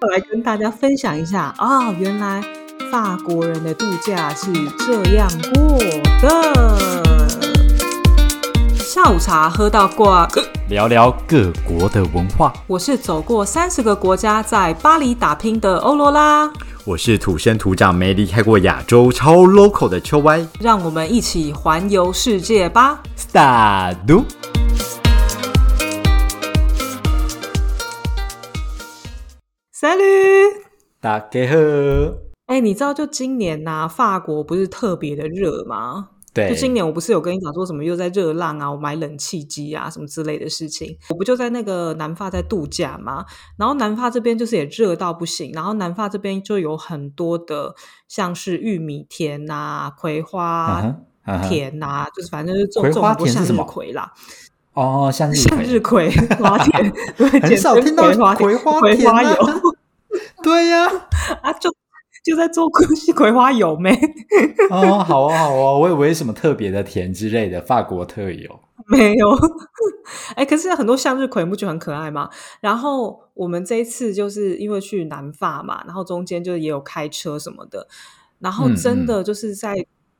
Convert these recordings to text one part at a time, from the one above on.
来跟大家分享一下啊、原来法国人的度假是这样过的。下午茶喝到挂，聊聊各国的文化。我是走过三十个国家，在巴黎打拼的欧罗拉，我是土生土长没离开过亚洲超 local 的秋歪。让我们一起环游世界吧。Start！大家好。哎，你知道就今年呐、法国不是特别的热吗？对，就今年我不是有跟你讲说什么又在热浪啊，我买冷气机啊什么之类的事情，我不就在那个南法在度假吗？然后南法这边就是也热到不行，然后南法这边就有很多的像是玉米田呐、葵嗯花田呐、就是反正就是种种很多向日葵啦，哦，向日向日葵，花田，对，很少听到葵花田葵花油 对呀、啊，就就在做葵花油没？哦，好哦，好哦，我以为什么特别的甜之类的，法国特有。没有，哎、可是很多向日葵不觉得很可爱吗？然后我们这一次就是因为去南法嘛，然后中间就也有开车什么的，然后嗯真的就是在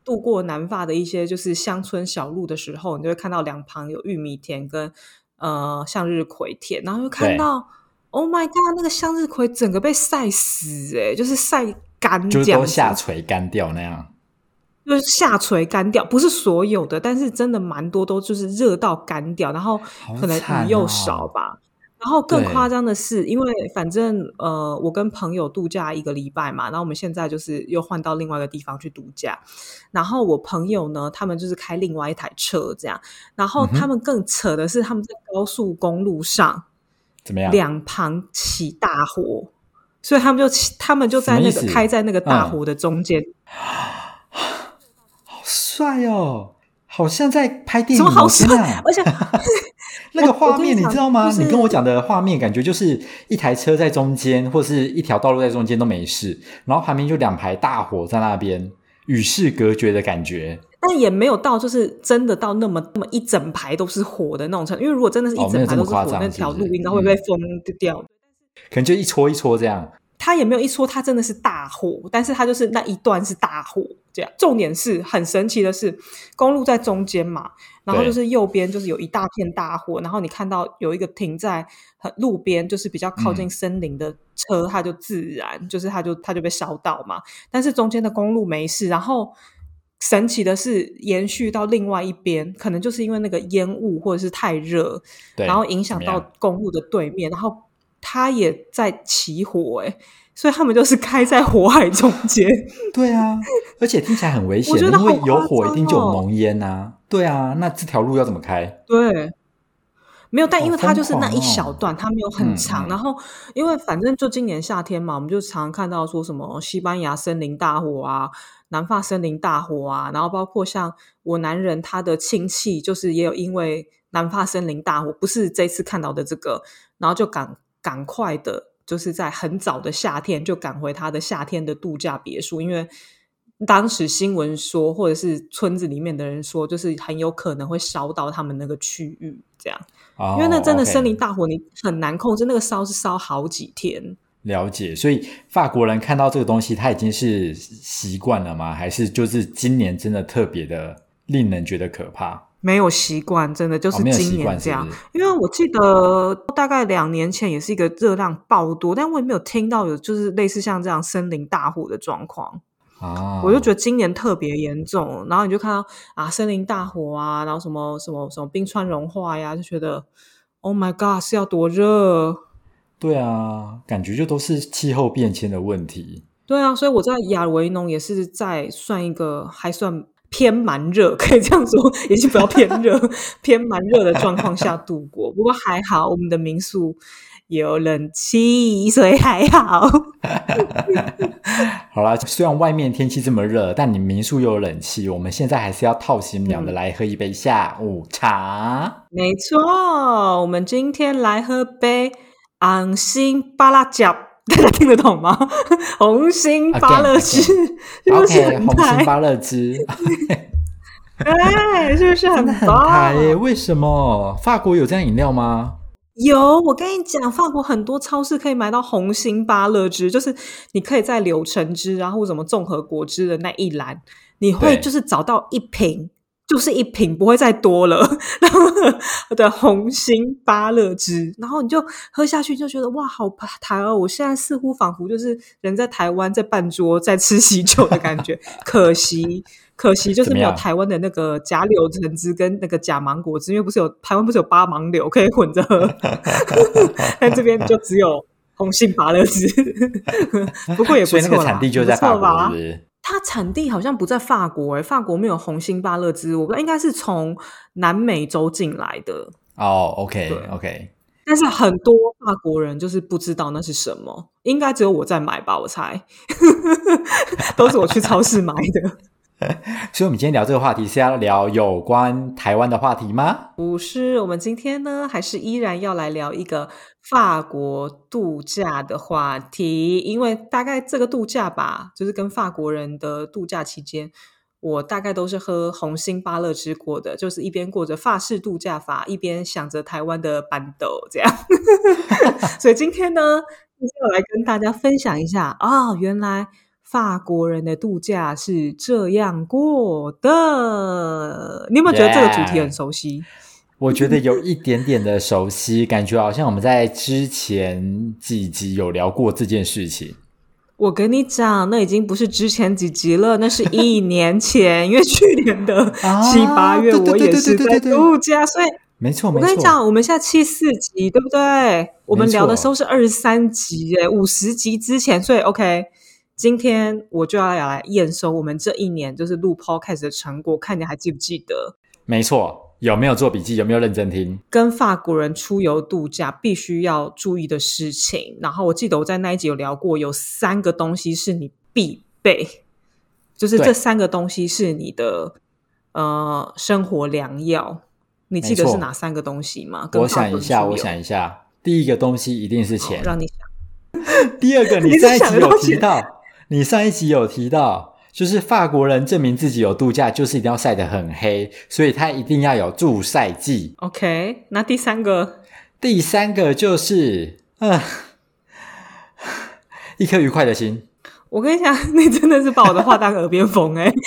度过南法的一些就是乡村小路的时候，你就会看到两旁有玉米田跟呃向日葵田，然后又看到 Oh my God，那个向日葵整个被晒死、哎，就是晒干就是都下垂干掉那样。就是下垂干掉，不是所有的，但是真的蛮多都就是热到干掉，然后可能惨雨又哦少吧。然后更对夸张的是，因为反正呃，我跟朋友度假一个礼拜嘛，然后我们现在就是又换到另外一个地方去度假。然后我朋友呢，他们就是开另外一台车这样，然后他们更扯的是，他们在高速公路上怎么样？两旁起大火，所以他们就起他们就在那个开在那个大嗯火的中间。好帅哦，好像在拍电影好帅而且 那个画面你知道吗？就是你跟我讲的画面感觉就是一台车在中间，或是一条道路在中间都没事，然后旁边就两排大火在那边，与世隔绝的感觉。但也没有到就是真的到那么那么一整排都是火的那种程度，因为如果真的是一整排都是火，那条路应该会被封掉。可能就一撮一撮这样。它也没有一说他真的是大火，但是他就是那一段是大火这样。重点是很神奇的是，公路在中间嘛，然后就是右边就是有一大片大火，然后你看到有一个停在很路边，就是比较靠近嗯森林的车，它就自燃，就是它就它就被烧到嘛。但是中间的公路没事，然后。神奇的是，延续到另外一边，可能就是因为那个烟雾或者是太热，然后影响到公路的对面，然后它也在起火、欸，所以他们就是开在火海中间。对啊，而且听起来很危险，因为有火一定就有哦浓烟呐、对啊，那这条路要怎么开？对，没有，但因为它就是那一小段，它没有很嗯长。嗯然后，因为反正就今年夏天嘛，我们就常看到说什么西班牙森林大火啊，南法森林大火啊，然后包括像我男人他的亲戚，就是也有因为南法森林大火，不是这次看到的这个，然后就赶赶快的，就是在很早的夏天就赶回他的夏天的度假别墅，因为。当时新闻说，或者是村子里面的人说，就是很有可能会烧到他们那个区域，这样。哦因为那真的森林大火，你很难控制，那个烧是烧好几天。了解，所以法国人看到这个东西，他已经是习惯了吗？还是就是今年真的特别的令人觉得可怕？没有习惯，真的就是今年这样。因为我记得大概两年前也是一个热量爆多，但我也没有听到有就是类似像这样森林大火的状况。啊，我就觉得今年特别严重，然后你就看到啊森林大火啊，然后什么什么什么冰川融化呀，就觉得 Oh my God 是要多热。对啊，感觉就都是气候变迁的问题。对啊，所以我在亚维农也是在算一个还算偏蛮热，可以这样说，已经不要偏热，偏蛮热的状况下度过。不过还好，我们的民宿有冷气，所以还好。好啦，虽然外面天气这么热，但你民宿又有冷气，我们现在还是要套心凉的嗯来喝一杯下午茶。没错，我们今天来喝杯昂心巴拉酱，大家听得懂吗？红心芭乐汁，是不是 OK，很红心台？芭乐汁，哎，是不是很棒？台耶！为什么法国有这样饮料吗？有，我跟你讲，法国很多超市可以买到红心芭乐汁，就是你可以在柳橙汁，然后什么综合果汁的那一栏，你会就是找到一瓶，就是一瓶，不会再多了。然后的红心芭乐汁，然后你就喝下去，就觉得哇，好台哦！我现在似乎仿佛就是人在台湾，在办桌在吃喜酒的感觉。可惜。可惜就是没有台湾的那个假柳橙汁跟那个假芒果汁，因为不是有台湾不是有八芒柳可以混着喝，但这边就只有红杏芭乐汁。不过也不错啦，所以那个产地就在法国？它产地好像不在法国诶、法国没有红心芭乐汁，我不知道应该是从南美洲进来的。哦，OK 对 OK，但是很多法国人就是不知道那是什么，应该只有我在买吧，我猜，都是我去超市买的。所以我们今天聊这个话题是要聊有关台湾的话题吗？不是，我们今天呢，还是依然要来聊一个法国度假的话题，因为大概这个度假吧，就是跟法国人的度假期间，我大概都是喝红心芭乐汁过的，就是一边过着法式度假法，一边想着台湾的板豆这样。所以今天呢，就是要来跟大家分享一下啊、哦，原来。法国人的度假是这样过的，你有没有觉得这个主题很熟悉？我觉得有一点点的熟悉，感觉好像我们在之前几集有聊过这件事情。我跟你讲，那已经不是之前几集了，那是一年前，因为去年的 七八月我也是在度假，所以没错。我跟你讲，我们现在七四集，对不对？我们聊的时候是二十三集，哎，五十集之前，所以 OK。今天我就要来验收我们这一年就是录 podcast 的成果，看你还记不记得？没错，有没有做笔记？有没有认真听？跟法国人出游度假必须要注意的事情。然后我记得我在那一集有聊过，有三个东西是你必备，就是这三个东西是你的呃生活良药。你记得是哪三个东西吗？我想一下，我想一下，第一个东西一定是钱，让你想。第二个，你上一集有提到。你上一集有提到，就是法国人证明自己有度假，就是一定要晒得很黑，所以他一定要有助晒剂。OK，那第三个，第三个就是，嗯、呃，一颗愉快的心。我跟你讲，你真的是把我的话当耳边风哎、欸！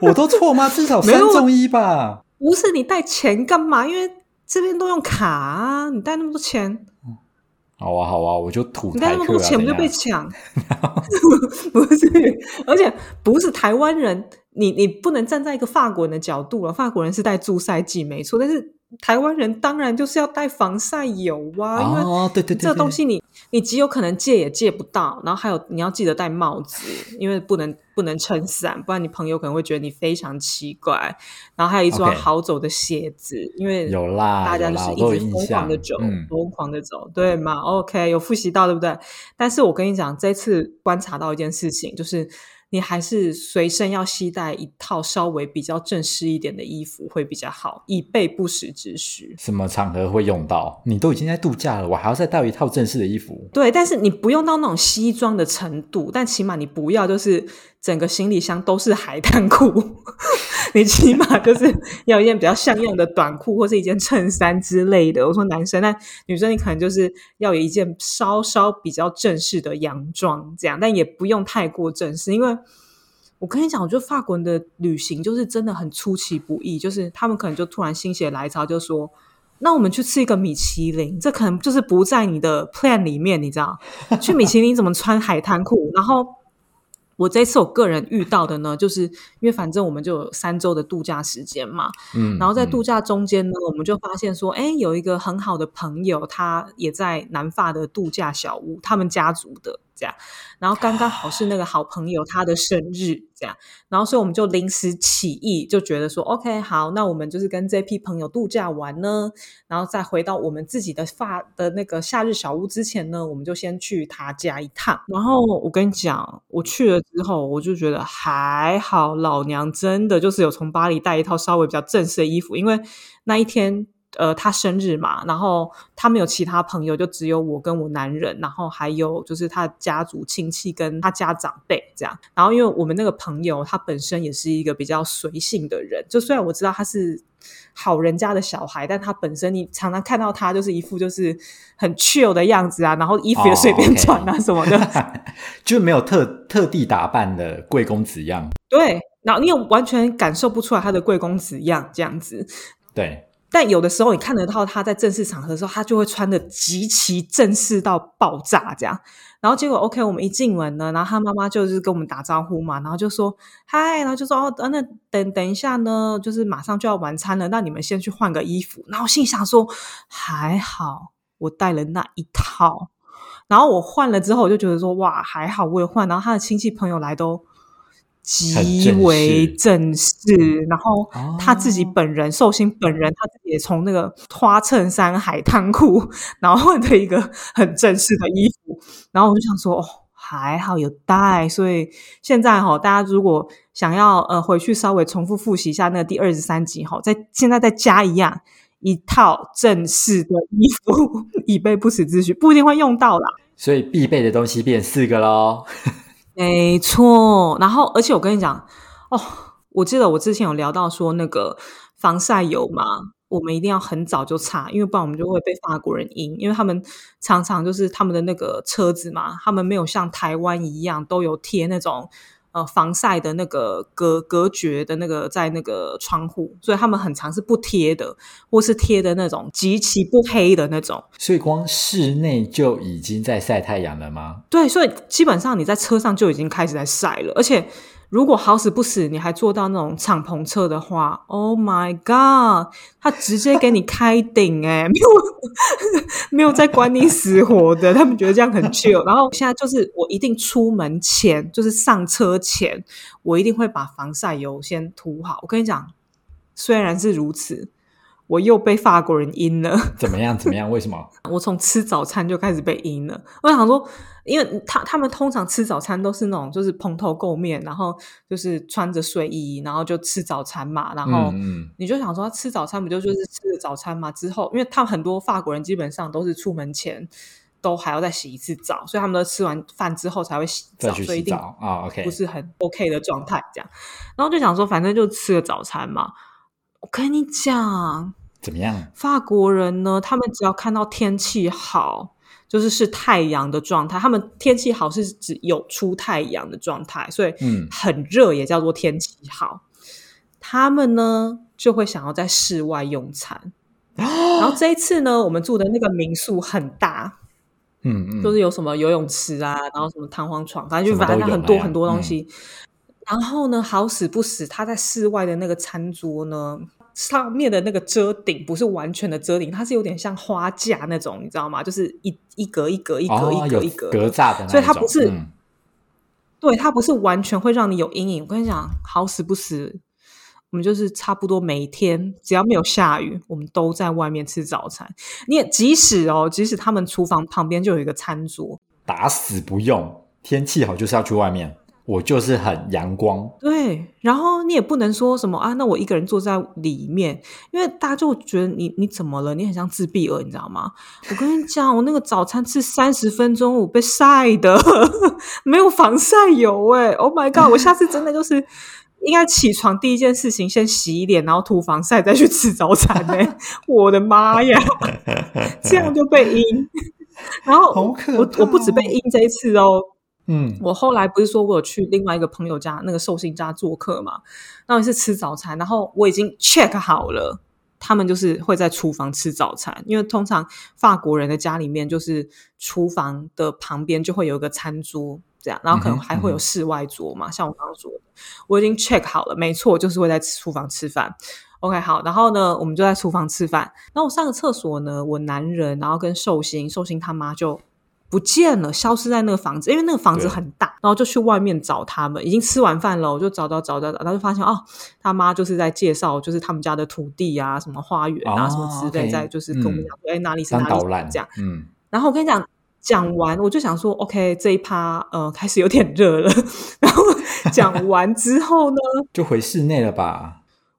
我都错吗？至少三中一吧？不是你带钱干嘛？因为这边都用卡啊，你带那么多钱。好啊，好啊，我就吐你带那么多钱，不就被抢？不是，而且不是台湾人，你你不能站在一个法国人的角度了。法国人是带助晒剂没错，但是台湾人当然就是要带防晒油啊，因为哦，对对对，这东西你你极有可能借也借不到。然后还有你要记得戴帽子，因为不能不能撑伞，不然你朋友可能会觉得你非常奇怪。然后还有一双好走的鞋子，因为有啦，大家就是一直疯狂的走，疯狂的走，对吗？OK，有复习到对不对？但是我跟你讲，这次观察到一件事情，就是你还是随身要携带一套稍微比较正式一点的衣服会比较好，以备不时之需。什么场合会用到？你都已经在度假了，我还要再带一套正式的衣服？对，但是你不用到那种西装的程度，但起码你不要就是整个行李箱都是海滩裤，你起码就是要一件比较像样的短裤或是一件衬衫之类的。我说男生，但女生你可能就是要有一件稍稍比较正式的洋装，这样，但也不用太过正式，因为我跟你讲，我觉得法国人的旅行就是真的很出其不意，就是他们可能就突然心血来潮就说。那我们去吃一个米其林，这可能就是不在你的 plan 里面，你知道？去米其林怎么穿海滩裤？然后我这次我个人遇到的呢，就是因为反正我们就有三周的度假时间嘛，嗯，然后在度假中间呢，我们就发现说，哎，有一个很好的朋友，他也在南法的度假小屋，他们家族的这样，然后刚刚好是那个好朋友他的生日，这样，然后所以我们就临时起意，就觉得说，OK，好，那我们就是跟这批朋友度假完呢，然后再回到我们自己的发的那个夏日小屋之前呢，我们就先去他家一趟。然后我跟你讲，我去了之后，我就觉得还好，老娘真的就是有从巴黎带一套稍微比较正式的衣服，因为那一天呃，他生日嘛，然后他没有其他朋友，就只有我跟我男人，然后还有就是他家族亲戚跟他家长辈这样。然后因为我们那个朋友他本身也是一个比较随性的人，就虽然我知道他是好人家的小孩，但他本身你常常看到他就是一副就是很 chill 的样子啊，然后衣服也随便穿啊什么的，就没有特特地打扮的贵公子样。对，然后你也完全感受不出来他的贵公子样这样子。对。但有的时候你看得到他在正式场合的时候，他就会穿的极其正式到爆炸这样。然后结果 OK，我们一进门呢，然后他妈妈就是跟我们打招呼嘛，然后就说嗨，然后就说哦，那等等一下呢，就是马上就要晚餐了，那你们先去换个衣服。然后心想说还好我带了那一套，然后我换了之后，我就觉得说哇还好我有换。然后他的亲戚朋友来都。极为正式，然后他自己本人寿星本人，他自己也从那个花衬衫、海滩裤，然后换了一个很正式的衣服，然后我就想说，哦，还好有带，所以现在哈，大家如果想要呃回去稍微重复复习一下那个第二十三集哈，在现在再加一样一套正式的衣服，以备不时之需，不一定会用到啦。所以必备的东西变四个喽。没错，然后而且我跟你讲哦，我记得我之前有聊到说那个防晒油嘛，我们一定要很早就擦，因为不然我们就会被法国人阴，因为他们常常就是他们的那个车子嘛，他们没有像台湾一样都有贴那种。呃，防晒的那个隔隔绝的那个在那个窗户，所以他们很常是不贴的，或是贴的那种极其不黑的那种。所以光室内就已经在晒太阳了吗？对，所以基本上你在车上就已经开始在晒了，而且。如果好死不死，你还坐到那种敞篷车的话，Oh my God，他直接给你开顶 哎，没有没有在管你死活的，他们觉得这样很 chill。然后现在就是我一定出门前，就是上车前，我一定会把防晒油先涂好。我跟你讲，虽然是如此。我又被法国人阴了，怎么样？怎么样？为什么？我从吃早餐就开始被阴了。我想说，因为他他们通常吃早餐都是那种就是蓬头垢面，然后就是穿着睡衣，然后就吃早餐嘛。然后你就想说，吃早餐不就就是吃了早餐嘛？之后，因为他们很多法国人基本上都是出门前都还要再洗一次澡，所以他们都吃完饭之后才会洗澡，所以一定啊，OK，不是很 OK 的状态这样。然后就想说，反正就吃了早餐嘛。我跟你讲。怎么样？法国人呢？他们只要看到天气好，就是是太阳的状态。他们天气好是指有出太阳的状态，所以嗯，很热也叫做天气好。他们呢就会想要在室外用餐。然后这一次呢，我们住的那个民宿很大，嗯嗯，就是有什么游泳池啊，然后什么弹簧床，反正就反正很多很多东西。然后呢，好死不死，他在室外的那个餐桌呢。上面的那个遮顶不是完全的遮顶，它是有点像花架那种，你知道吗？就是一一格一格一格一格一格格栅的，所以它不是，对，它不是完全会让你有阴影。我跟你讲，好死不死，我们就是差不多每天只要没有下雨，我们都在外面吃早餐。你也即使哦，即使他们厨房旁边就有一个餐桌，打死不用。天气好就是要去外面。我就是很阳光，对，然后你也不能说什么啊，那我一个人坐在里面，因为大家就觉得你你怎么了？你很像自闭儿，你知道吗？我跟你讲，我那个早餐吃三十分钟，我被晒的，没有防晒油哎，Oh my god！我下次真的就是应该起床第一件事情先洗脸，然后涂防晒，再去吃早餐哎，我的妈呀，这样就被阴，然后我我不止被阴这一次哦。嗯，我后来不是说我有去另外一个朋友家那个寿星家做客嘛？那也是吃早餐，然后我已经 check 好了，他们就是会在厨房吃早餐，因为通常法国人的家里面就是厨房的旁边就会有一个餐桌，这样，然后可能还会有室外桌嘛。像我刚刚说的，我已经 check 好了，没错，就是会在厨房吃饭。OK，好，然后呢，我们就在厨房吃饭。然后我上个厕所呢，我男人，然后跟寿星，寿星他妈就。不见了，消失在那个房子，因为那个房子很大，然后就去外面找他们。已经吃完饭了，我就找找找找找，然后就发现哦，他妈就是在介绍，就是他们家的土地啊，什么花园啊，什么之类，在就是跟我们讲说，哎，哪里是哪里这样。嗯，然后我跟你讲，讲完我就想说，OK，这一趴呃开始有点热了。然后讲完之后呢，就回室内了吧。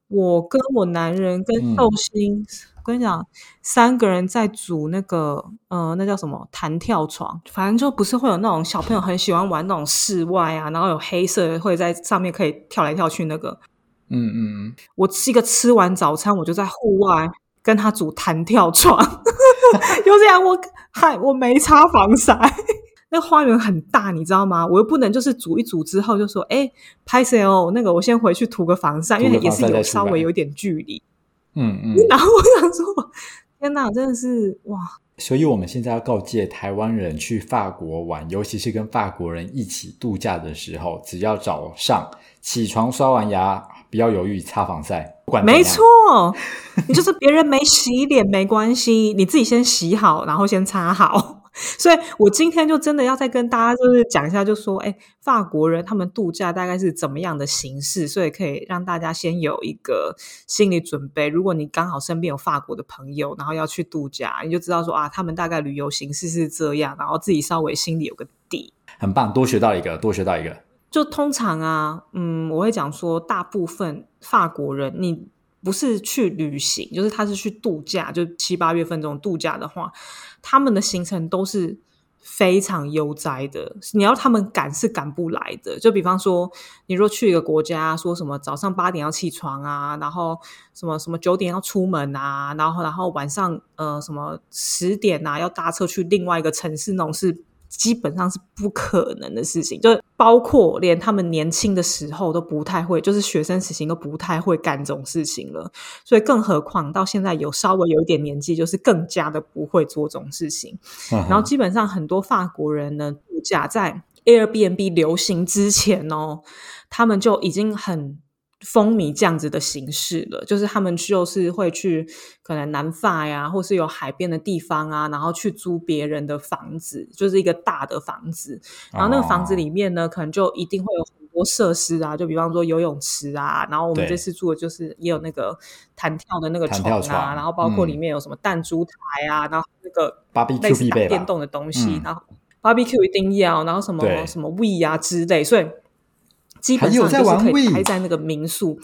我跟我男人跟寿星。跟你讲，三个人在组那个，呃，那叫什么弹跳床，反正就不是会有那种小朋友很喜欢玩那种室外啊，然后有黑色会在上面可以跳来跳去那个。嗯嗯嗯，我是一个吃完早餐我就在户外跟他组弹跳床，就这样，我嗨我没擦防晒。那花园很大，你知道吗？我又不能就是煮一煮之后就说，哎，拍谁哦？那个我先回去涂个防晒，因为也是有稍微有点距离。嗯嗯。然后我想说，天哪，真的是哇！所以我们现在要告诫台湾人去法国玩，尤其是跟法国人一起度假的时候，只要早上起床刷完牙，不要犹豫擦防晒。没错，你就是别人没洗脸没关系，你自己先洗好，然后先擦好。所以，我今天就真的要再跟大家就是讲一下，就说，哎，法国人他们度假大概是怎么样的形式，所以可以让大家先有一个心理准备。如果你刚好身边有法国的朋友，然后要去度假，你就知道说啊，他们大概旅游形式是这样，然后自己稍微心里有个底。很棒，多学到一个，多学到一个。就通常啊，嗯，我会讲说，大部分法国人，你不是去旅行，就是他是去度假，就七八月份这种度假的话。他们的行程都是非常悠哉的，你要他们赶是赶不来的。就比方说，你若去一个国家，说什么早上八点要起床啊，然后什么什么九点要出门啊，然后然后晚上呃什么十点啊要搭车去另外一个城市，那种是。基本上是不可能的事情，就包括连他们年轻的时候都不太会，就是学生时期都不太会干这种事情了。所以更何况到现在有稍微有一点年纪，就是更加的不会做这种事情。然后基本上很多法国人呢，度假在 Airbnb 流行之前哦，他们就已经很。风靡这样子的形式了，就是他们就是会去可能南法呀，或是有海边的地方啊，然后去租别人的房子，就是一个大的房子，然后那个房子里面呢，可能就一定会有很多设施啊，就比方说游泳池啊，然后我们这次住的就是也有那个弹跳的那个床啊，然后包括里面有什么弹珠台啊，然后那个类似打电动的东西，然后 barbecue 一定要，然后什么什么 we 啊之类，所以。基本上就是可以待在那个民宿，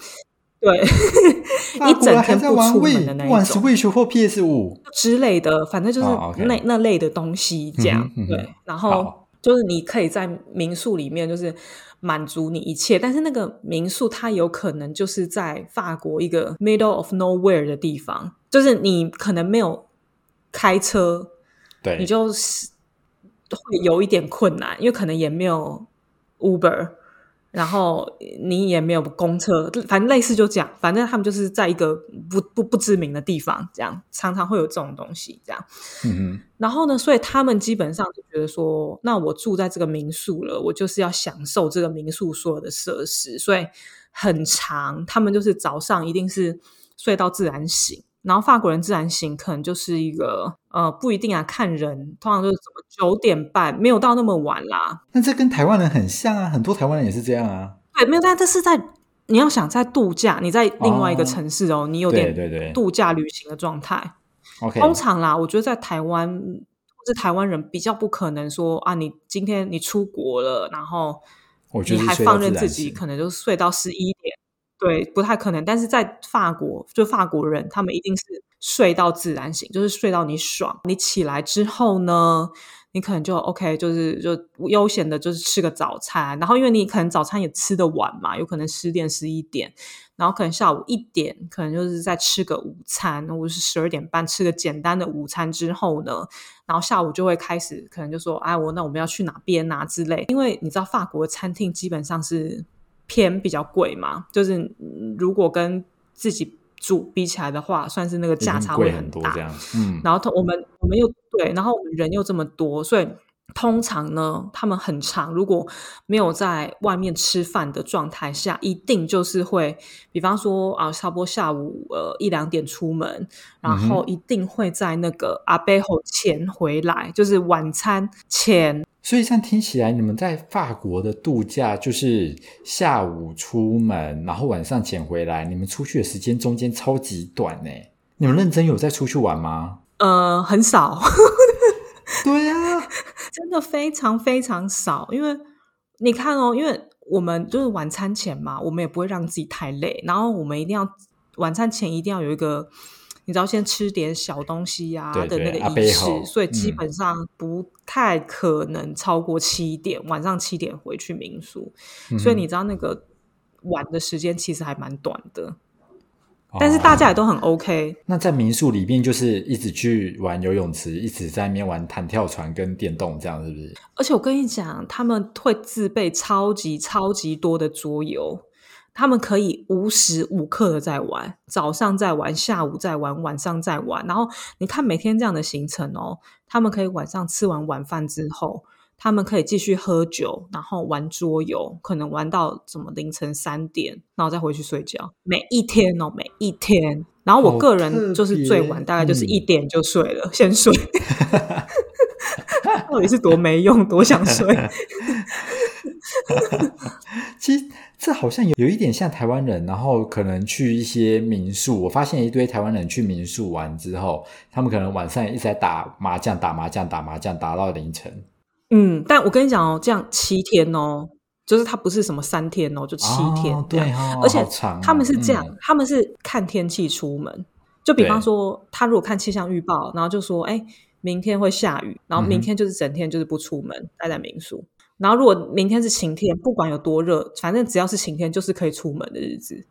对，一整天不出门的那一种，Switch 或 PS 五。之类的，反正就是那那类的东西，这样对。然后就是你可以在民宿里面，就是满足你一切，但是那个民宿它有可能就是在法国一个 middle of nowhere 的地方，就是你可能没有开车，对，你就是会有一点困难，因为可能也没有 Uber。然后你也没有公车，反正类似就这样，反正他们就是在一个不不不知名的地方，这样常常会有这种东西，这样。嗯然后呢，所以他们基本上就觉得说，那我住在这个民宿了，我就是要享受这个民宿所有的设施，所以很长。他们就是早上一定是睡到自然醒。然后法国人自然醒可能就是一个呃不一定啊，看人，通常就是什么九点半，没有到那么晚啦。那这跟台湾人很像啊，很多台湾人也是这样啊。对，没有，但这是在你要想在度假，你在另外一个城市哦，你有点对对度假旅行的状态。OK，通常啦，我觉得在台湾或台湾人比较不可能说啊，你今天你出国了，然后你还放任自己可能就睡到十一点。对，不太可能。但是在法国，就法国人，他们一定是睡到自然醒，就是睡到你爽。你起来之后呢，你可能就 OK，就是就悠闲的，就是吃个早餐。然后因为你可能早餐也吃的晚嘛，有可能十点十一点，然后可能下午一点，可能就是再吃个午餐，或者是十二点半吃个简单的午餐之后呢，然后下午就会开始，可能就说，哎，我那我们要去哪边啊之类。因为你知道法国的餐厅基本上是。偏比较贵嘛，就是如果跟自己住比起来的话，算是那个价差会很大。这样，嗯，然后我们我们又对，然后我们人又这么多，所以通常呢，他们很长，如果没有在外面吃饭的状态下，一定就是会，比方说啊，差不多下午呃一两点出门，然后一定会在那个阿贝后前回来，就是晚餐前。所以这样听起来，你们在法国的度假就是下午出门，然后晚上捡回来。你们出去的时间中间超级短呢。你们认真有在出去玩吗？呃，很少。对呀，真的非常非常少。因为你看哦，因为我们就是晚餐前嘛，我们也不会让自己太累，然后我们一定要晚餐前一定要有一个你知道先吃点小东西呀、对的那个仪式，所以基嗯本上不太可能超过七点，晚上七点回去民宿。嗯所以你知道那个玩的时间其实还蛮短的，但是大家也哦都很 OK。那在民宿里面就是一直去玩游泳池，一直在那边玩弹跳船跟电动，这样是不是？而且我跟你讲，他们会自备超级超级多的桌游，他们可以无时无刻的在玩，早上在玩，下午在玩，晚上在玩。然后你看每天这样的行程哦，他们可以晚上吃完晚饭之后，他们可以继续喝酒，然后玩桌游，可能玩到什么凌晨三点，然后再回去睡觉。每一天哦，每一天。然后我好个人就是最晚，大概就是嗯一点就睡了，先睡。到底是多没用，多想睡。其实这好像有有一点像台湾人，然后可能去一些民宿，我发现一堆台湾人去民宿玩之后，他们可能晚上一直在打麻将、打麻将、打麻将，打到凌晨。嗯，但我跟你讲哦，这样七天哦，就是它不是什么三天哦，就七天哦这样。对哦，而且好长哦他们是这样，嗯他们是看天气出门。就比方对说，他如果看气象预报，然后就说，哎，明天会下雨，然后明天就是整天就是不出门，待在民宿。然后如果明天是晴天，不管有多热，反正只要是晴天，就是可以出门的日子。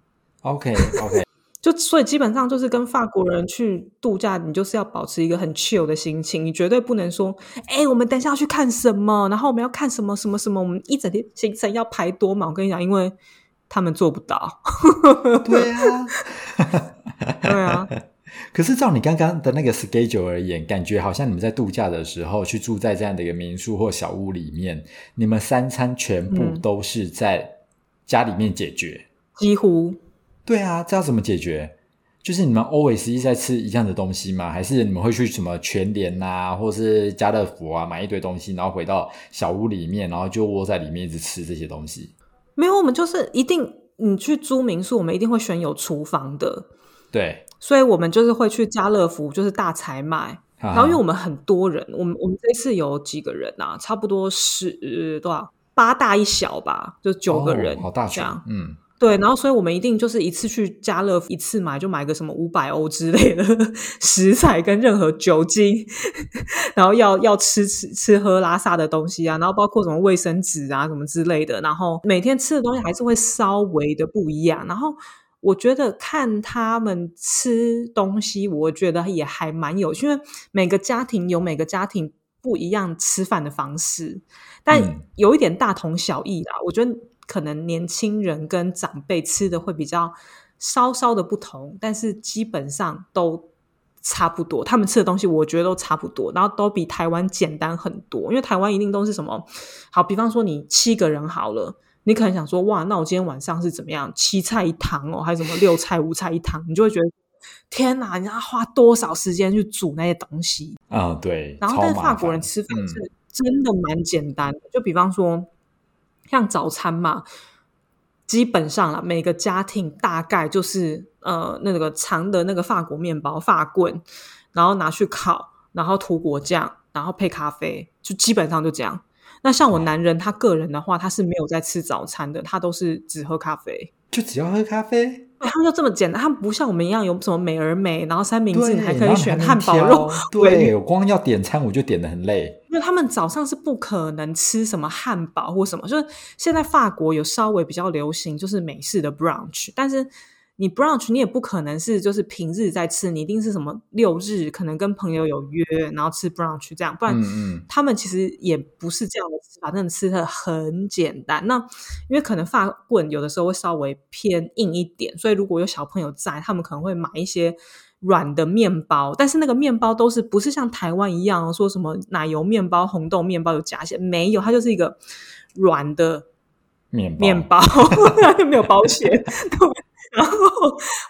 OK OK，就所以基本上就是跟法国人去度假，你就是要保持一个很 chill 的心情，你绝对不能说，哎、我们等一下要去看什么，然后我们要看什么什么什么，我们一整天行程要排多嘛。我跟你讲，因为他们做不到。对啊。对啊，可是照你刚刚的那个 schedule 而言，感觉好像你们在度假的时候去住在这样的一个民宿或小屋里面，你们三餐全部嗯都是在家里面解决。几乎对啊，这要怎么解决？就是你们 always 一直在吃一样的东西吗？还是你们会去什么全联啊，或是家乐福啊，买一堆东西，然后回到小屋里面，然后就窝在里面一直吃这些东西？没有，我们就是一定，你去租民宿，我们一定会选有厨房的，对，所以我们就是会去家乐福，就是大采买。然然后因为我们很多人，我们我们这次有几个人啊？差不多是、呃、多少？八大一小吧，就九个人，哦、好大群嗯，对，然后所以我们一定就是一次去家乐福，一次买就买个什么五百欧之类的 食材跟任何酒精，然后要要吃吃吃喝拉撒的东西啊，然后包括什么卫生纸啊什么之类的，然后每天吃的东西还是会稍微的不一样。然后我觉得看他们吃东西，我觉得也还蛮有趣，因为每个家庭有每个家庭不一样吃饭的方式，但嗯有一点大同小异啦。我觉得可能年轻人跟长辈吃的会比较稍稍的不同，但是基本上都差不多。他们吃的东西，我觉得都差不多，然后都比台湾简单很多。因为台湾一定都是什么好，比方说你七个人好了。你可能想说，哇，那我今天晚上是怎么样？七菜一汤哦，还是什么六菜五菜一汤？你就会觉得，天哪，你要花多少时间去煮那些东西？啊、对。然后，但是法国人吃饭嗯是真的蛮简单的，就比方说像早餐嘛，基本上啦，每个家庭大概就是呃那个长的那个法国面包法棍，然后拿去烤，然后涂果酱，然后配咖啡，就基本上就这样。那像我男人他个人的话，他是没有在吃早餐的，他都是只喝咖啡。就只要喝咖啡，对他们就这么简单，他们不像我们一样有什么美而美，然后三明治还可以选汉堡肉挑，对，我光要点餐我就点的很累。因为他们早上是不可能吃什么汉堡或什么，就是现在法国有稍微比较流行，就是美式的 brunch，但是你 brunch 你也不可能是就是平日在吃，你一定是什么六日可能跟朋友有约，然后吃 brunch 这样，不然他们其实也不是这样的吃法，真的吃的很简单。那因为可能发棍有的时候会稍微偏硬一点，所以如果有小朋友在，他们可能会买一些软的面包，但是那个面包都是不是像台湾一样说什么奶油面包、红豆面包有夹馅，没有，它就是一个软的面包。面包，又 没有保险，对 然后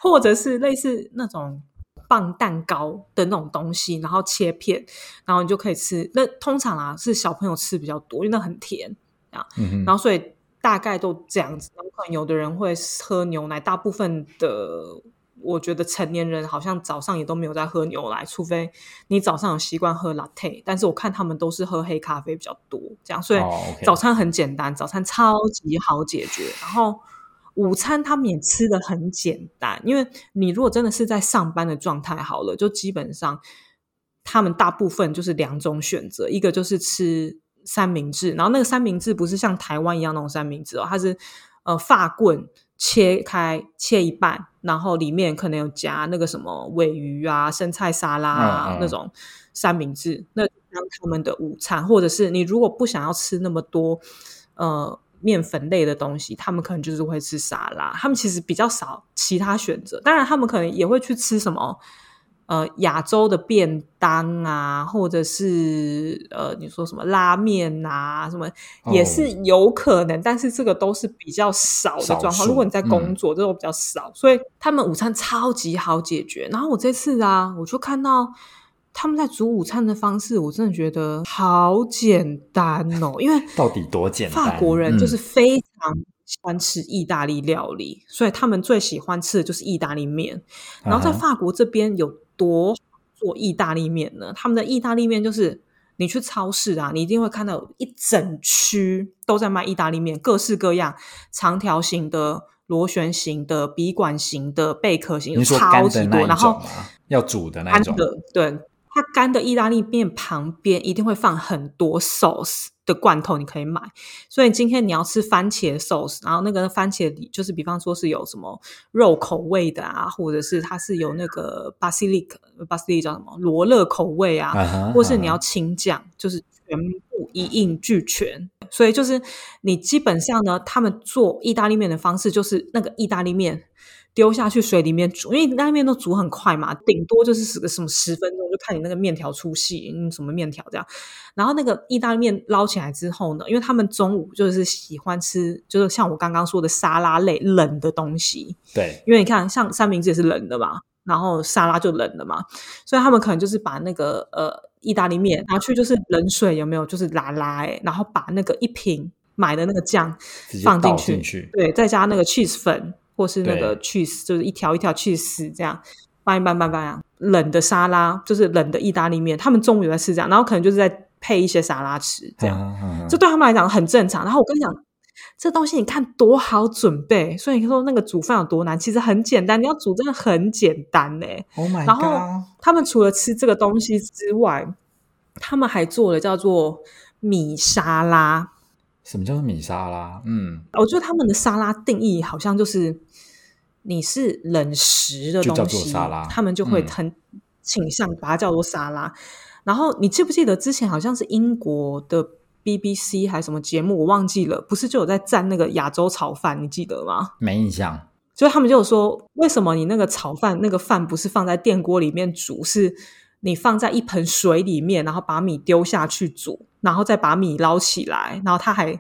或者是类似那种棒蛋糕的那种东西，然后切片，然后你就可以吃。那通常啊是小朋友吃比较多，因为那很甜，嗯，然后所以大概都这样子。然后可能有的人会喝牛奶，大部分的。我觉得成年人好像早上也都没有在喝牛奶，除非你早上有习惯喝 latte，但是我看他们都是喝黑咖啡比较多，这样，所以早餐很简单，早餐超级好解决。然后午餐他们也吃的很简单，因为你如果真的是在上班的状态好了，就基本上他们大部分就是两种选择，一个就是吃三明治，然后那个三明治不是像台湾一样那种三明治哦，它是呃发棍切开切一半，然后里面可能有夹那个什么尾鱼啊、生菜沙拉啊、嗯嗯。那种三明治，那当他们的午餐，或者是你如果不想要吃那么多呃面粉类的东西，他们可能就是会吃沙拉，他们其实比较少其他选择，当然他们可能也会去吃什么。呃，亚洲的便当啊，或者是呃，你说什么拉面啊，什么也是哦有可能，但是这个都是比较少的少状况。如果你在工嗯作，这种比较少，所以他们午餐超级好解决。然后我这次啊，我就看到他们在煮午餐的方式，我真的觉得好简单哦，因为到底多简单？法国人就是嗯非常喜欢吃意大利料理，所以他们最喜欢吃的就是意大利面。然后在法国这边有多做意大利面呢？他们的意大利面就是你去超市啊，你一定会看到一整区都在卖意大利面，各式各样，长条形的、螺旋形的、笔管型的、贝壳型的，你说超级多。然后种吗？要煮的那一种，的，对，它干的意大利面旁边一定会放很多 sauce 的罐头，你可以买。所以今天你要吃番茄 sauce，然后那个番茄里就是比方说是有什么肉口味的啊，或者是它是有那个 basilic basilic 叫什么罗勒口味啊，或是你要嗯哼清酱，就是全部一应俱全。所以就是你基本上呢，他们做意大利面的方式就是那个意大利面丢下去水里面煮，因为意大利面都煮很快嘛，顶多就是十个什么十分钟，就看你那个面条粗细，嗯，什么面条这样。然后那个意大利面捞起来之后呢，因为他们中午就是喜欢吃，就是像我刚刚说的沙拉类冷的东西，对，因为你看，像三明治也是冷的嘛，然后沙拉就冷的嘛，所以他们可能就是把那个呃意大利面拿去就是冷水有没有，就是拉拉哎、然后把那个一瓶买的那个酱放进去，进去。对，再加那个 cheese 粉或是那个对 cheese，就是一条一条 cheese 这样拌一拌拌拌，冷的沙拉就是冷的意大利面，他们中午有在吃这样，然后可能就是在配一些沙拉吃这样。嗯哼嗯这对他们来讲很正常。然后我跟你讲，这东西你看多好准备，所以你说那个煮饭有多难，其实很简单，你要煮真的很简单呢。，Oh my 然后他们除了吃这个东西之外，他们还做了叫做米沙拉。什么叫做米沙拉？嗯，我觉得他们的沙拉定义好像就是你是冷食的就叫东西，做沙拉他们就会嗯很倾向把它叫做沙拉。然后你记不记得之前好像是英国的 BBC 还是什么节目，我忘记了，不是就有在蘸那个亚洲炒饭，你记得吗？没印象。所以他们就有说，为什么你那个炒饭那个饭不是放在电锅里面煮，是你放在一盆水里面，然后把米丢下去煮，然后再把米捞起来，然后他还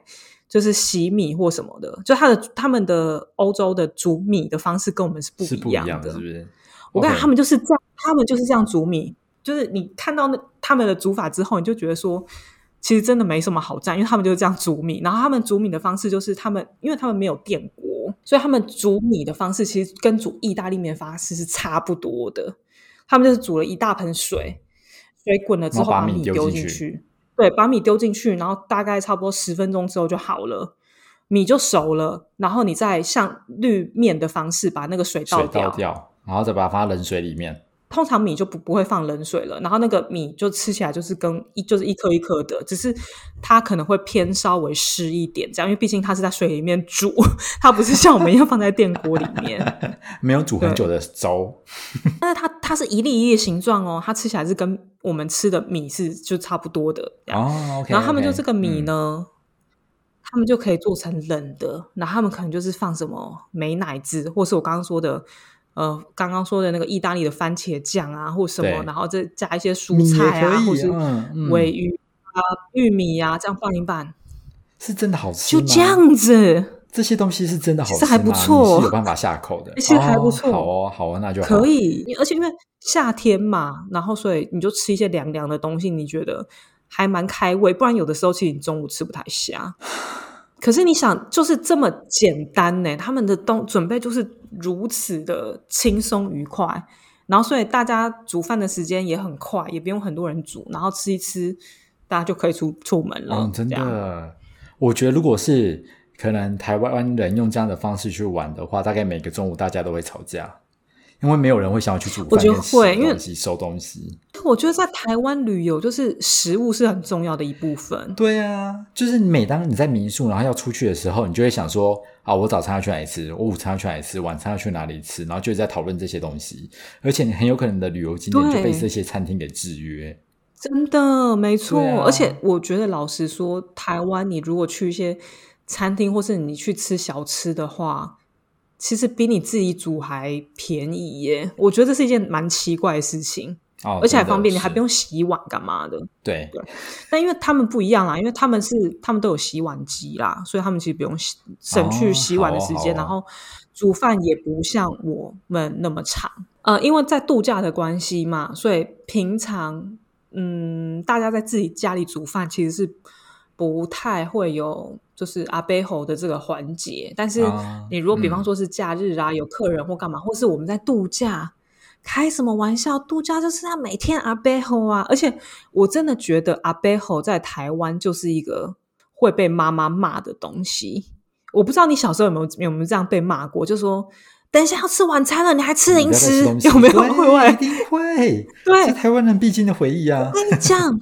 就是洗米或什么的，就他的他们的欧洲的煮米的方式跟我们是不一样的，一样是不是？我跟你讲，他们就是这样，他们就是这样煮米，就是你看到那他们的煮法之后，你就觉得说，其实真的没什么好蘸，因为他们就是这样煮米。然后他们煮米的方式就是他们，因为他们没有电锅，所以他们煮米的方式其实跟煮意大利面的方式是差不多的。他们就是煮了一大盆水，水滚了之后把米米丢进去，对，把米丢进去，然后大概差不多十分钟之后就好了。米就熟了，然后你再像滤面的方式把那个水倒水掉，倒掉，然后再把它放在冷水里面。通常米就不不会放冷水了，然后那个米就吃起来就是跟一就是一颗一颗的，只是它可能会偏稍微湿一点，这样，因为毕竟它是在水里面煮，它不是像我们一样放在电锅里面。没有煮很久的粥，但是它它是一粒一粒的形状哦，它吃起来是跟我们吃的米是就差不多的。哦然后他们就这个米嗯呢，他们就可以做成冷的，然后他们可能就是放什么美乃滋，或是我刚刚说的。呃，刚刚说的那个意大利的番茄酱啊，或什么，然后再加一些蔬菜啊，或是嗯嗯尾鱼啊、玉米啊，这样拌一拌，是真的好吃吗？就这样子这些东西是真的好吃吗？其实还不错你是有办法下口的，其实还不错哦好哦，好哦，那就好可。以。而且因为夏天嘛，然后所以你就吃一些凉凉的东西，你觉得还蛮开胃。不然有的时候其实你中午吃不太下。可是你想，就是这么简单呢？他们的东准备就是如此的轻松愉快，然后所以大家煮饭的时间也很快，也不用很多人煮，然后吃一吃，大家就可以出出门了。嗯，真的，我觉得如果是可能台湾人用这样的方式去玩的话，大概每个中午大家都会吵架，因为没有人会想要去煮饭、我觉得会因为东西、收东西。我觉得在台湾旅游，就是食物是很重要的一部分。对啊，就是每当你在民宿，然后要出去的时候，你就会想说啊，我早餐要去哪里吃，我午餐要去哪里吃，晚餐要去哪里吃，然后就在讨论这些东西，而且你很有可能的旅游经验就被对这些餐厅给制约。真的没错，啊而且我觉得老实说，台湾你如果去一些餐厅，或是你去吃小吃的话，其实比你自己煮还便宜耶。我觉得这是一件蛮奇怪的事情，哦，而且还方便，你还不用洗碗干嘛的。对但因为他们不一样啦，因为他们是他们都有洗碗机啦，所以他们其实不用洗省去哦洗碗的时间，然后煮饭也不像我们那么长。呃，因为在度假的关系嘛，所以平常嗯，大家在自己家里煮饭其实是不太会有就是阿贝吼的这个环节。但是啊你如果比方嗯说是假日啊，有客人或干嘛，或是我们在度假。开什么玩笑？度假就是要每天阿贝吼啊！而且我真的觉得阿贝吼在台湾就是一个会被妈妈骂的东西。我不知道你小时候有没有有没有这样被骂过？就说等一下要吃晚餐了，你还吃零食有没有？对会不会一？定会，对是台湾人必经的回忆啊我。跟你讲，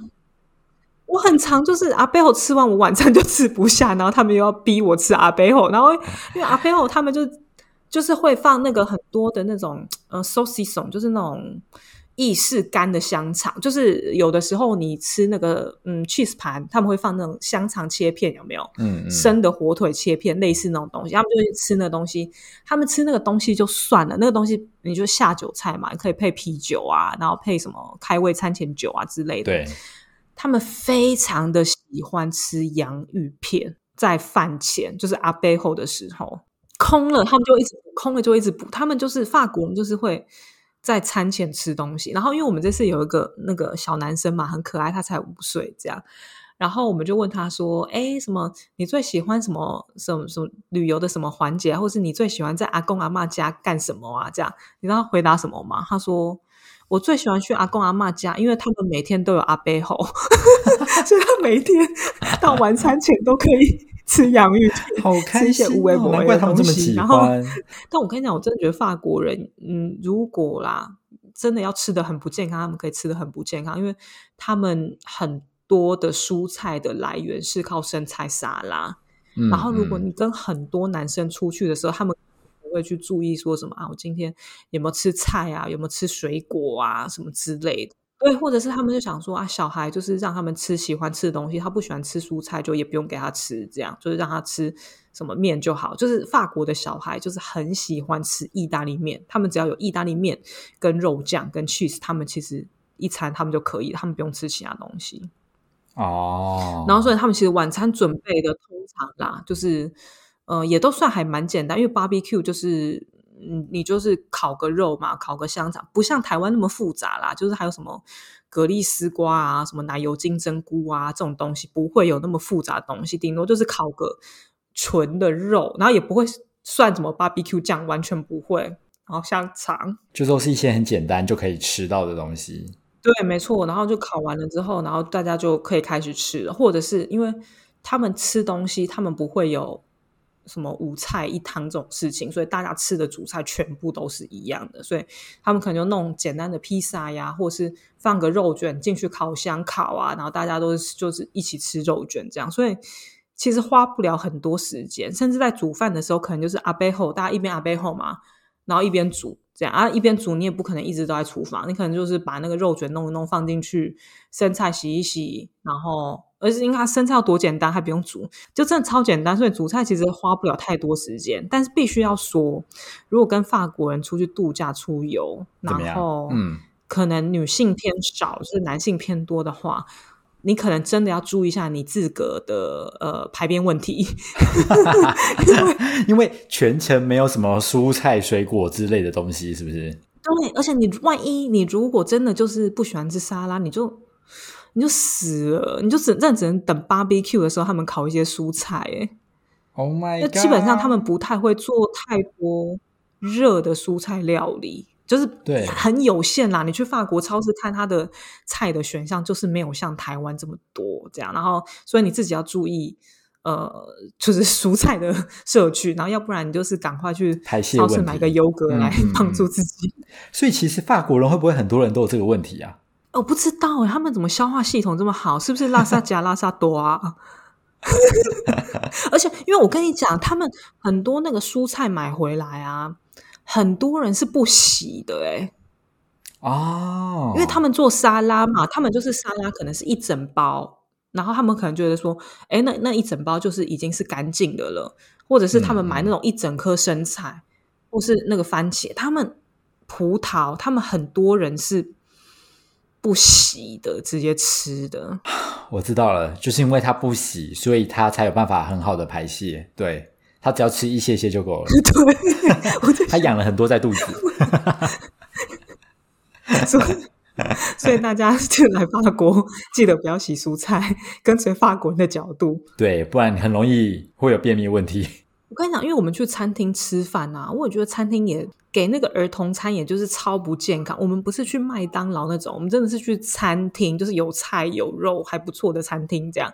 我很常就是阿贝后吃完，我晚餐就吃不下，然后他们又要逼我吃阿贝后，然后因为阿贝后他们就就是会放那个很多的那种呃 saucisson，就是那种意式干的香肠，就是有的时候你吃那个嗯 cheese 盘，他们会放那种香肠切片，有没有？嗯嗯，生的火腿切片，类似那种东西，他们就会吃那个东西。他们吃那个东西就算了，那个东西你就下酒菜嘛，你可以配啤酒啊，然后配什么开胃餐前酒啊之类的。对，他们非常的喜欢吃洋芋片，在饭前就是阿贝后的时候，空了他们就一直，空了就一直补。他们就是法国人，就是会在餐前吃东西。然后因为我们这次有一个那个小男生嘛，很可爱，他才五岁这样。然后我们就问他说：“哎，什么？你最喜欢什么？什么什么旅游的什么环节？或是你最喜欢在阿公阿嬷家干什么啊？”这样，你知道他回答什么吗？他说：“我最喜欢去阿公阿嬷家，因为他们每天都有阿贝吼，所以他每一天到晚餐前都可以吃洋芋片。好开一些心难怪他们这么喜西然后欢。但我跟你讲，我真的觉得法国人，嗯，如果啦，真的要吃的很不健康，他们可以吃的很不健康，因为他们很多的蔬菜的来源是靠生菜沙拉。嗯然后，如果嗯你跟很多男生出去的时候，他们不会去注意说什么啊，我今天有没有吃菜啊，有没有吃水果啊，什么之类的。对，或者是他们就想说啊，小孩就是让他们吃喜欢吃的东西，他不喜欢吃蔬菜，就也不用给他吃，这样就是让他吃什么面就好。就是法国的小孩就是很喜欢吃意大利面，他们只要有意大利面跟肉酱跟 cheese，他们其实一餐他们就可以，他们不用吃其他东西。哦，然后所以他们其实晚餐准备的通常啦，就是呃也都算还蛮简单，因为 barbecue 就是嗯你就是烤个肉嘛，烤个香肠，不像台湾那么复杂啦，就是还有什么蛤蜊丝瓜啊，什么奶油金针菇啊这种东西，不会有那么复杂的东西，顶多就是烤个纯的肉，然后也不会算什么 barbecue 酱，完全不会。然后香肠，就都是一些很简单就可以吃到的东西。对，没错。然后就烤完了之后，然后大家就可以开始吃了，或者是因为他们吃东西，他们不会有什么五菜一汤这种事情，所以大家吃的主菜全部都是一样的，所以他们可能就弄简单的披萨呀，或是放个肉卷进去烤箱烤啊，然后大家都就是一起吃肉卷这样，所以。其实花不了很多时间，甚至在煮饭的时候，可能就是阿贝后，大家一边阿贝后嘛，然后一边煮，这样啊，一边煮你也不可能一直都在厨房，你可能就是把那个肉卷弄一弄放进去，生菜洗一洗，然后而是因为它生菜要多简单，还不用煮，就真的超简单，所以煮菜其实花不了太多时间。但是必须要说，如果跟法国人出去度假出游，然后嗯，可能女性偏少，就是男性偏多的话。你可能真的要注意一下你自个的呃排便问题，因为全程没有什么蔬菜、水果之类的东西，是不是？对，而且你万一你如果真的就是不喜欢吃沙拉，你就你就死了，你就只真的只能等 barbecue 的时候他们烤一些蔬菜，哎，Oh my 那 god！基本上他们不太会做太多热的蔬菜料理，就是对很有限啦。你去法国超市看它的菜的选项，就是没有像台湾这么多这样，然后所以你自己要注意。呃，就是 蔬菜的摄取，然后要不然你就是赶快去超市买个优格来帮助自己。所以其实法国人会不会很多人都有这个问题啊？我不知道哎，他们怎么消化系统这么好？是不是拉萨加拉萨多啊？而且，因为我跟你讲，他们很多那个蔬菜买回来啊，很多人是不洗的哎，哦，因为他们做沙拉嘛，他们就是沙拉可能是一整包，然后他们可能觉得说，哎，那那一整包就是已经是干净的了，或者是他们买那种一整颗生菜，或是那个番茄，他们葡萄，他们很多人是不洗的，直接吃的。我知道了，就是因为它不洗，所以它才有办法很好的排泄。对它只要吃一些些就够了。对，我在他养了很多在肚子。所以，所以大家就来法国，记得不要洗蔬菜，跟随法国人的角度。对，不然很容易会有便秘问题。我跟你讲，因为我们去餐厅吃饭啊，我也觉得餐厅也给那个儿童餐，也就是超不健康。我们不是去麦当劳那种，我们真的是去餐厅，就是有菜有肉还不错的餐厅这样。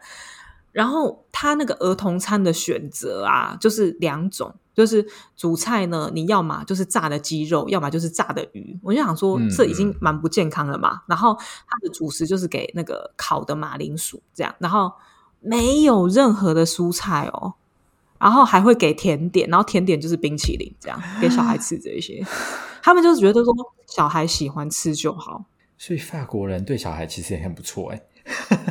然后他那个儿童餐的选择啊，就是两种，就是主菜呢，你要么就是炸的鸡肉，要么就是炸的鱼。我就想说嗯，这已经蛮不健康了嘛。然后它的主食就是给那个烤的马铃薯这样，然后没有任何的蔬菜哦。然后还会给甜点，然后甜点就是冰淇淋，这样给小孩吃这一些。他们就是觉得说小孩喜欢吃就好。所以法国人对小孩其实也很不错哎，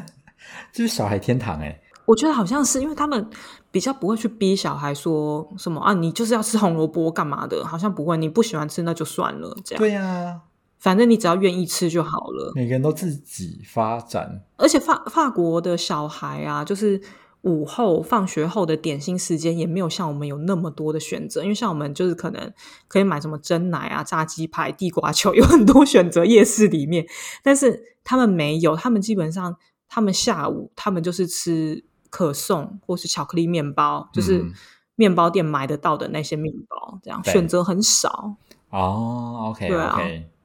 就是小孩天堂哎。我觉得好像是因为他们比较不会去逼小孩说什么啊，你就是要吃红萝卜干嘛的，好像不会，你不喜欢吃那就算了，这样。对呀、反正你只要愿意吃就好了。每个人都自己发展。而且法法国的小孩啊，就是午后放学后的点心时间也没有像我们有那么多的选择，因为像我们就是可能可以买什么蒸奶啊、炸鸡排、地瓜球，有很多选择夜市里面，但是他们没有，他们基本上他们下午他们就是吃可颂或是巧克力面包，就是嗯。面包店买得到的那些面包，这样对。选择很少。哦，OK 对啊。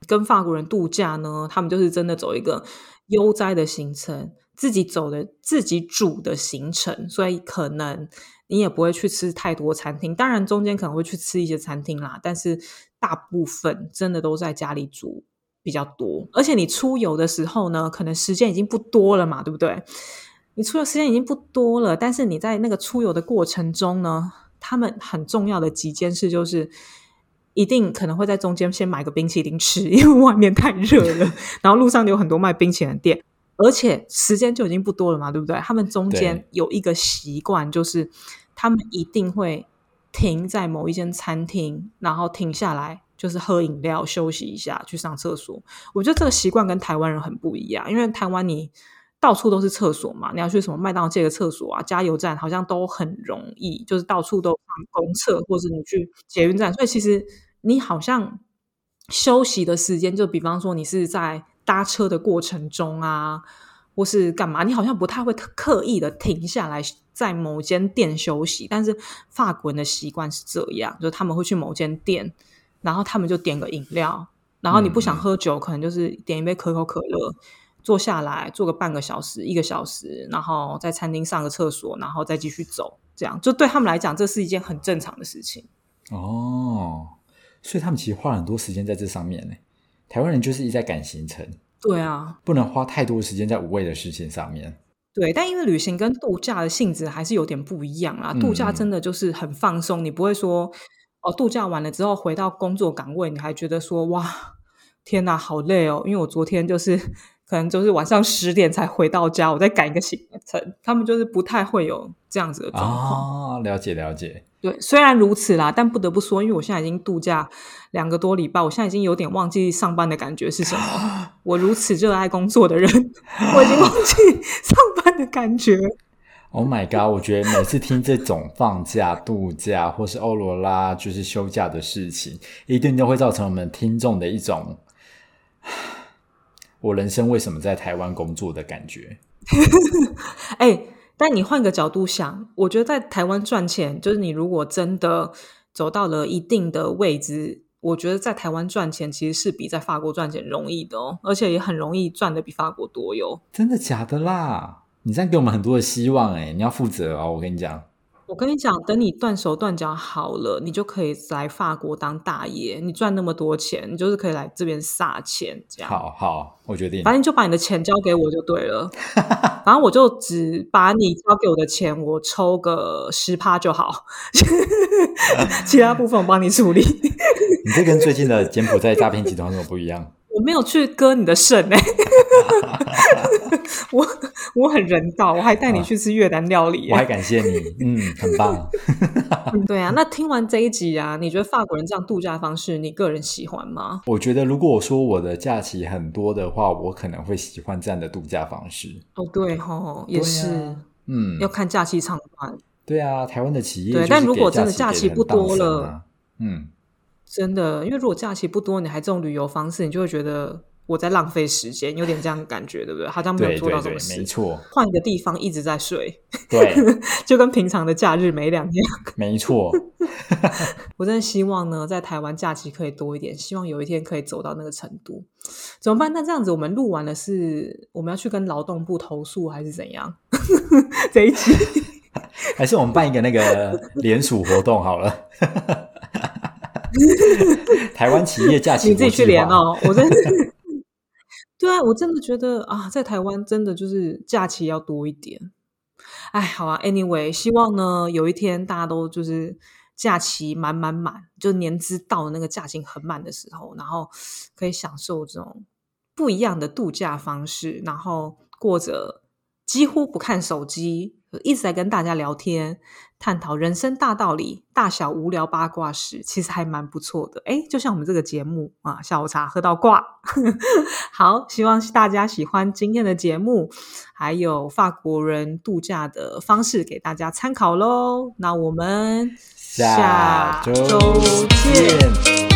跟法国人度假呢，他们就是真的走一个悠哉的行程，自己走的自己煮的行程，所以可能你也不会去吃太多餐厅。当然中间可能会去吃一些餐厅啦，但是大部分真的都在家里煮比较多。而且你出游的时候呢，可能时间已经不多了嘛，对不对？你出游时间已经不多了，但是你在那个出游的过程中呢，他们很重要的几件事就是。一定可能会在中间先买个冰淇淋吃，因为外面太热了。然后路上有很多卖冰淇淋的店，而且时间就已经不多了嘛，对不对？他们中间有一个习惯，就是他们一定会停在某一间餐厅，然后停下来就是喝饮料、休息一下、去上厕所。我觉得这个习惯跟台湾人很不一样，因为台湾你到处都是厕所嘛，你要去什么麦当劳借个厕所啊，加油站好像都很容易，就是到处都有公厕，或者你去捷运站，所以其实你好像休息的时间，就比方说你是在搭车的过程中啊，或是干嘛，你好像不太会刻意的停下来在某间店休息。但是法国人的习惯是这样，就是他们会去某间店，然后他们就点个饮料，然后你不想喝酒，可能就是点一杯可口可乐。坐下来坐个半个小时、一个小时，然后在餐厅上个厕所，然后再继续走，这样就对他们来讲，这是一件很正常的事情。哦，所以他们其实花了很多时间在这上面呢。台湾人就是一直在赶行程，对啊，不能花太多时间在无谓的事情上面。对，但因为旅行跟度假的性质还是有点不一样啊。嗯度假真的就是很放松，你不会说哦，度假完了之后回到工作岗位，你还觉得说哇，天哪，好累哦！因为我昨天就是可能就是晚上十点才回到家，我再赶一个行程，他们就是不太会有这样子的状况。哦，了解了解。对，虽然如此啦，但不得不说，因为我现在已经度假两个多礼拜，我现在已经有点忘记上班的感觉是什么。我如此热爱工作的人，我已经忘记上班的感觉。Oh my god！我觉得每次听这种放假、度假或是欧罗拉就是休假的事情，一定都会造成我们听众的一种我人生为什么在台湾工作的感觉。哎、但你换个角度想，我觉得在台湾赚钱，就是你如果真的走到了一定的位置，我觉得在台湾赚钱其实是比在法国赚钱容易的哦，而且也很容易赚的比法国多哟。真的假的啦？你这样给我们很多的希望哎，你要负责哦，我跟你讲。我跟你讲，等你断手断脚好了，你就可以来法国当大爷。你赚那么多钱，你就是可以来这边撒钱，这样。好好，我决定。反正就把你的钱交给我就对了。反正我就只把你交给我的钱，我抽个十趴就好，其他部分我帮你处理。你这跟最近的柬埔寨诈骗集团有什么不一样？我没有去割你的肾 哎，我我很人道，我还带你去吃越南料理，我还感谢你，嗯，很棒。对啊，那听完这一集啊，你觉得法国人这样度假方式，你个人喜欢吗？我觉得如果我说我的假期很多的话，我可能会喜欢这样的度假方式。哦，对吼，也是，嗯，要看假期长短。对啊，台湾的企业对，但如果真的假期不多了，嗯。真的，因为如果假期不多，你还这种旅游方式，你就会觉得我在浪费时间，有点这样感觉，对不对？好像没有做到什么事。没错，换一个地方一直在睡，对，就跟平常的假日没两样。没错，我真的希望呢，在台湾假期可以多一点，希望有一天可以走到那个程度。怎么办？那这样子，我们录完了，是我们要去跟劳动部投诉，还是怎样？这一集，还是我们办一个那个联署活动好了。台湾企业假期，你自己去连哦。我真的，对啊，我真的觉得啊，在台湾真的就是假期要多一点。哎，好啊，Anyway，希望呢有一天大家都就是假期满满满，就年资到那个假期很满的时候，然后可以享受这种不一样的度假方式，然后过着几乎不看手机。一直在跟大家聊天，探讨人生大道理、大小无聊八卦时，其实还蛮不错的。哎，就像我们这个节目啊，下午茶喝到挂。好，希望大家喜欢今天的节目，还有法国人度假的方式给大家参考喽。那我们下周见。